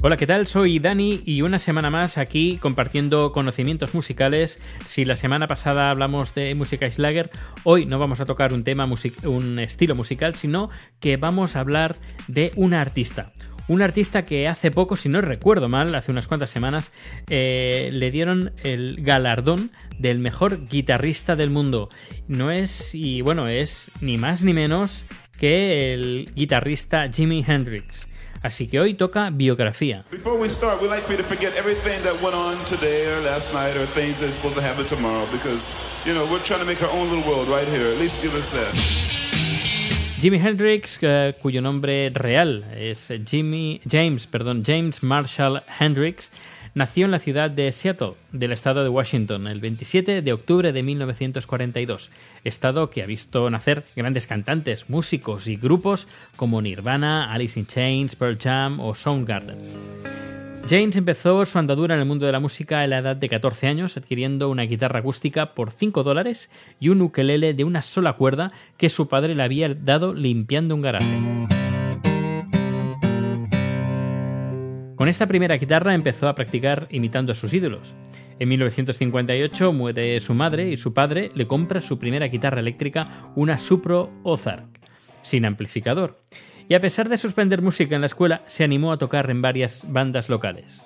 Hola, ¿qué tal? Soy Dani y una semana más aquí compartiendo conocimientos musicales. Si la semana pasada hablamos de música Schlager, hoy no vamos a tocar un tema, un estilo musical, sino que vamos a hablar de una artista. Un artista que hace poco, si no recuerdo mal, hace unas cuantas semanas, eh, le dieron el galardón del mejor guitarrista del mundo. No es, y bueno, es ni más ni menos que el guitarrista Jimi Hendrix. Así que hoy toca biografía. Before we start, we'd like for you to forget everything that went on today or last night or things that's supposed to happen tomorrow because, you know, we're trying to make our own little world right here. At least give us that. Jimi Hendrix, eh, cuyo nombre real es Jimmy, James, perdón, James Marshall Hendrix, nació en la ciudad de Seattle, del estado de Washington, el 27 de octubre de 1942, estado que ha visto nacer grandes cantantes, músicos y grupos como Nirvana, Alice in Chains, Pearl Jam o Soundgarden. James empezó su andadura en el mundo de la música a la edad de 14 años, adquiriendo una guitarra acústica por 5 dólares y un ukelele de una sola cuerda que su padre le había dado limpiando un garaje. Con esta primera guitarra empezó a practicar imitando a sus ídolos. En 1958 muere su madre y su padre le compra su primera guitarra eléctrica, una Supro Ozark, sin amplificador. Y a pesar de suspender música en la escuela, se animó a tocar en varias bandas locales.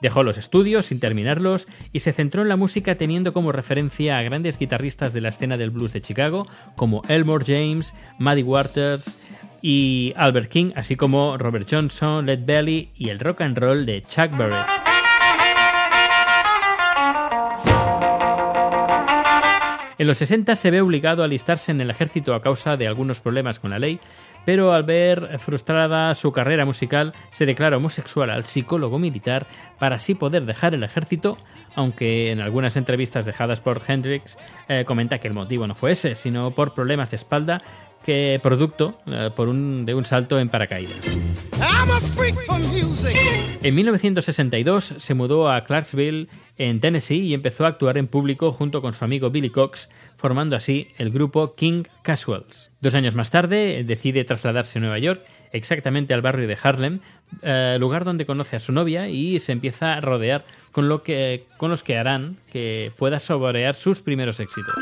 Dejó los estudios sin terminarlos y se centró en la música teniendo como referencia a grandes guitarristas de la escena del blues de Chicago como Elmore James, Muddy Waters, y Albert King, así como Robert Johnson, Led Belly y el rock and roll de Chuck Berry. En los 60 se ve obligado a alistarse en el ejército a causa de algunos problemas con la ley, pero al ver frustrada su carrera musical se declara homosexual al psicólogo militar para así poder dejar el ejército, aunque en algunas entrevistas dejadas por Hendrix eh, comenta que el motivo no fue ese, sino por problemas de espalda que producto eh, por un, de un salto en paracaídas. En 1962 se mudó a Clarksville, en Tennessee, y empezó a actuar en público junto con su amigo Billy Cox, formando así el grupo King Casuals. Dos años más tarde decide trasladarse a Nueva York, exactamente al barrio de Harlem, eh, lugar donde conoce a su novia y se empieza a rodear con, lo que, con los que harán que pueda saborear sus primeros éxitos.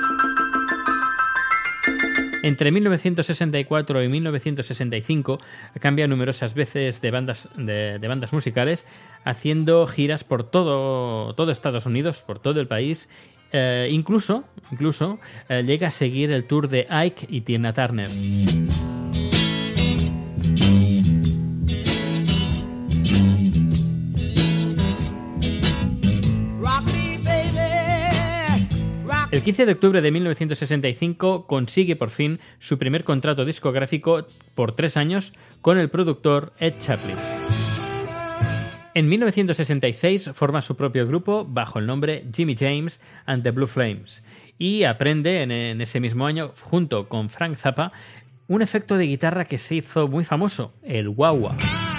Entre 1964 y 1965 cambia numerosas veces de bandas, de, bandas musicales, haciendo giras por todo, todo Estados Unidos, por todo el país. Eh, incluso incluso eh, llega a seguir el tour de Ike y Tina Turner. El 15 de octubre de 1965 consigue por fin su primer contrato discográfico por tres años con el productor Ed Chaplin. En 1966 forma su propio grupo bajo el nombre Jimmy James and the Blue Flames y aprende en, ese mismo año, junto con Frank Zappa, un efecto de guitarra que se hizo muy famoso, el wah-wah.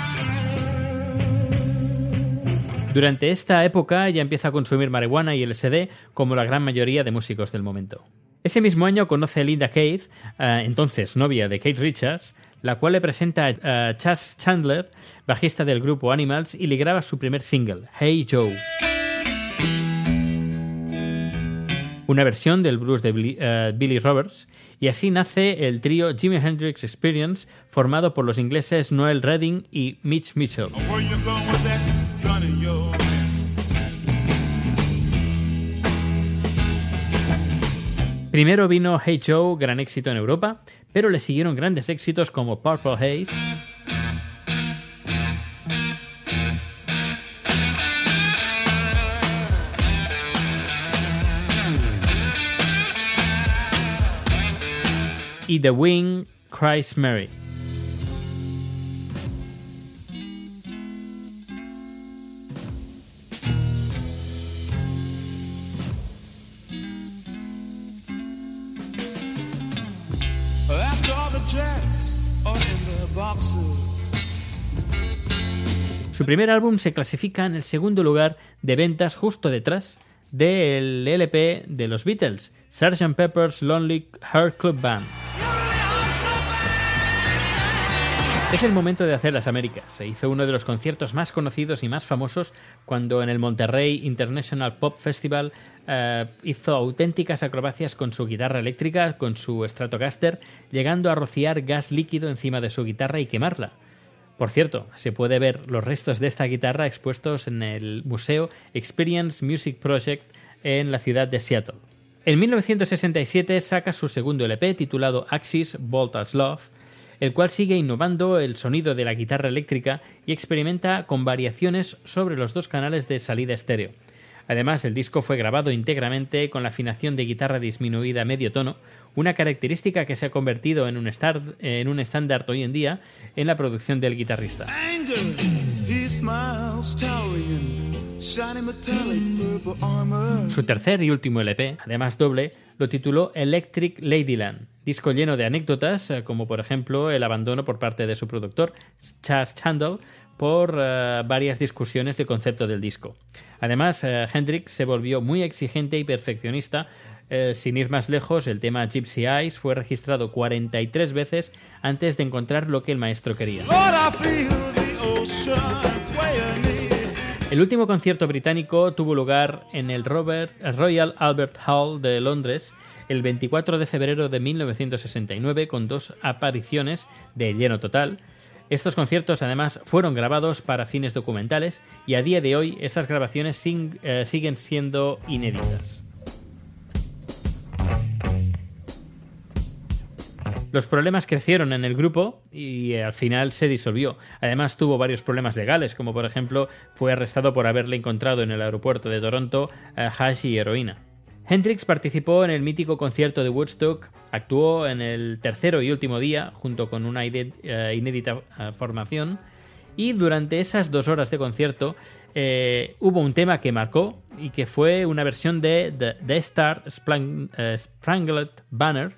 Durante esta época ya empieza a consumir marihuana y LSD como la gran mayoría de músicos del momento. Ese mismo año conoce a Linda Keith, eh, entonces novia de Kate Richards, la cual le presenta a Chas Chandler, bajista del grupo Animals, y le graba su primer single, Hey Joe. una versión del blues de Billy, eh, Billy Roberts, y así nace el trío Jimi Hendrix Experience, formado por los ingleses Noel Redding y Mitch Mitchell. Primero vino Hey Joe, gran éxito en Europa, pero le siguieron grandes éxitos como Purple Haze, y The Wing Cries Mary. Su primer álbum se clasifica en el segundo lugar de ventas justo detrás del LP de los Beatles, Sgt. Pepper's Lonely Heart Club Band. Es el momento de hacer las Américas. Se hizo uno de los conciertos más conocidos y más famosos cuando en el Monterrey International Pop Festival eh, hizo auténticas acrobacias con su guitarra eléctrica, con su Stratocaster, llegando a rociar gas líquido encima de su guitarra y quemarla. Por cierto, se puede ver los restos de esta guitarra expuestos en el Museo Experience Music Project en la ciudad de Seattle. En 1967 saca su segundo LP titulado Axis Bolt as Love, el cual sigue innovando el sonido de la guitarra eléctrica y experimenta con variaciones sobre los dos canales de salida estéreo. Además, el disco fue grabado íntegramente con la afinación de guitarra disminuida a medio tono, una característica que se ha convertido en un, estar- en un estándar hoy en día en la producción del guitarrista. Su tercer y último LP, además doble, lo tituló Electric Ladyland, disco lleno de anécdotas, eh, como por ejemplo el abandono por parte de su productor, Charles Chandler, por eh, varias discusiones de concepto del disco. Además, eh, Hendrix se volvió muy exigente y perfeccionista. eh, sin ir más lejos, el tema Gypsy Eyes fue registrado 43 veces antes de encontrar lo que el maestro quería. El último concierto británico tuvo lugar en el Robert- Royal Albert Hall de Londres el 24 de febrero de 1969 con dos apariciones de lleno total. Estos conciertos además fueron grabados para fines documentales y a día de hoy estas grabaciones eh, siguen siendo inéditas. Los problemas crecieron en el grupo y eh, al final se disolvió. Además tuvo varios problemas legales, como por ejemplo fue arrestado por haberle encontrado en el aeropuerto de Toronto eh, hash y heroína. Hendrix participó en el mítico concierto de Woodstock, actuó en el tercero y último día junto con una eh, inédita eh, formación. Y durante esas dos horas de concierto eh, hubo un tema que marcó y que fue una versión de The, Star Splang- eh, Spangled Banner,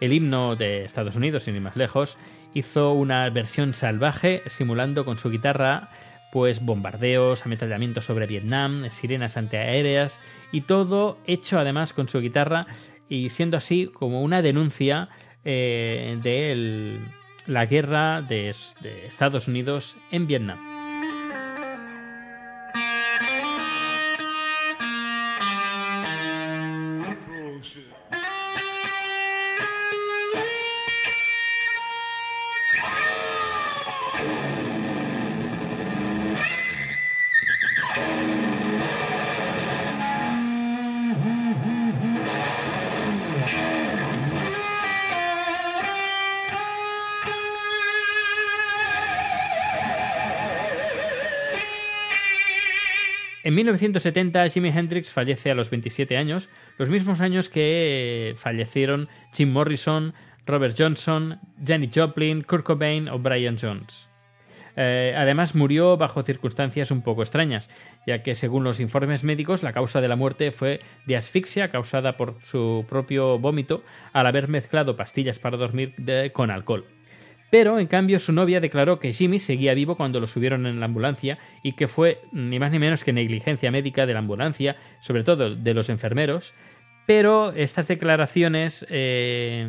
el himno de Estados Unidos, sin ir más lejos, hizo una versión salvaje simulando con su guitarra pues bombardeos, ametrallamientos sobre Vietnam, sirenas antiaéreas y todo hecho además con su guitarra y siendo así como una denuncia eh, de la guerra de, de Estados Unidos en Vietnam. En 1970 Jimi Hendrix fallece a los 27 años, los mismos años que fallecieron Jim Morrison, Robert Johnson, Janis Joplin, Kurt Cobain o Brian Jones. Eh, además murió bajo circunstancias un poco extrañas, ya que según los informes médicos la causa de la muerte fue de asfixia causada por su propio vómito al haber mezclado pastillas para dormir con alcohol. Pero, en cambio, su novia declaró que Jimmy seguía vivo cuando lo subieron en la ambulancia y que fue ni más ni menos que negligencia médica de la ambulancia, sobre todo de los enfermeros. Pero estas declaraciones eh,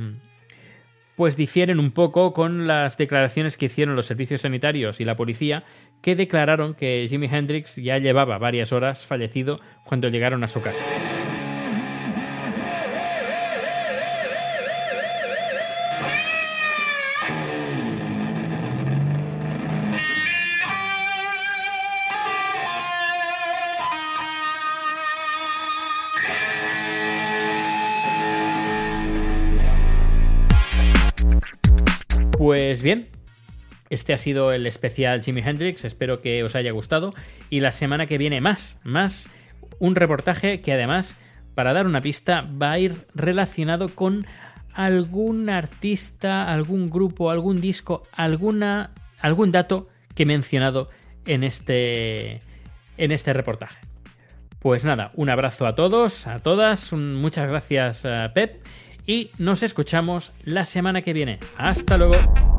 pues difieren un poco con las declaraciones que hicieron los servicios sanitarios y la policía, que declararon que Jimi Hendrix ya llevaba varias horas fallecido cuando llegaron a su casa. Pues bien, este ha sido el especial Jimi Hendrix, espero que os haya gustado y la semana que viene más, más un reportaje que además, para dar una pista, va a ir relacionado con algún artista, algún grupo, algún disco, alguna, algún dato que he mencionado en este, en este reportaje. Pues nada, un abrazo a todos, a todas, muchas gracias Pep y nos escuchamos la semana que viene. Hasta luego.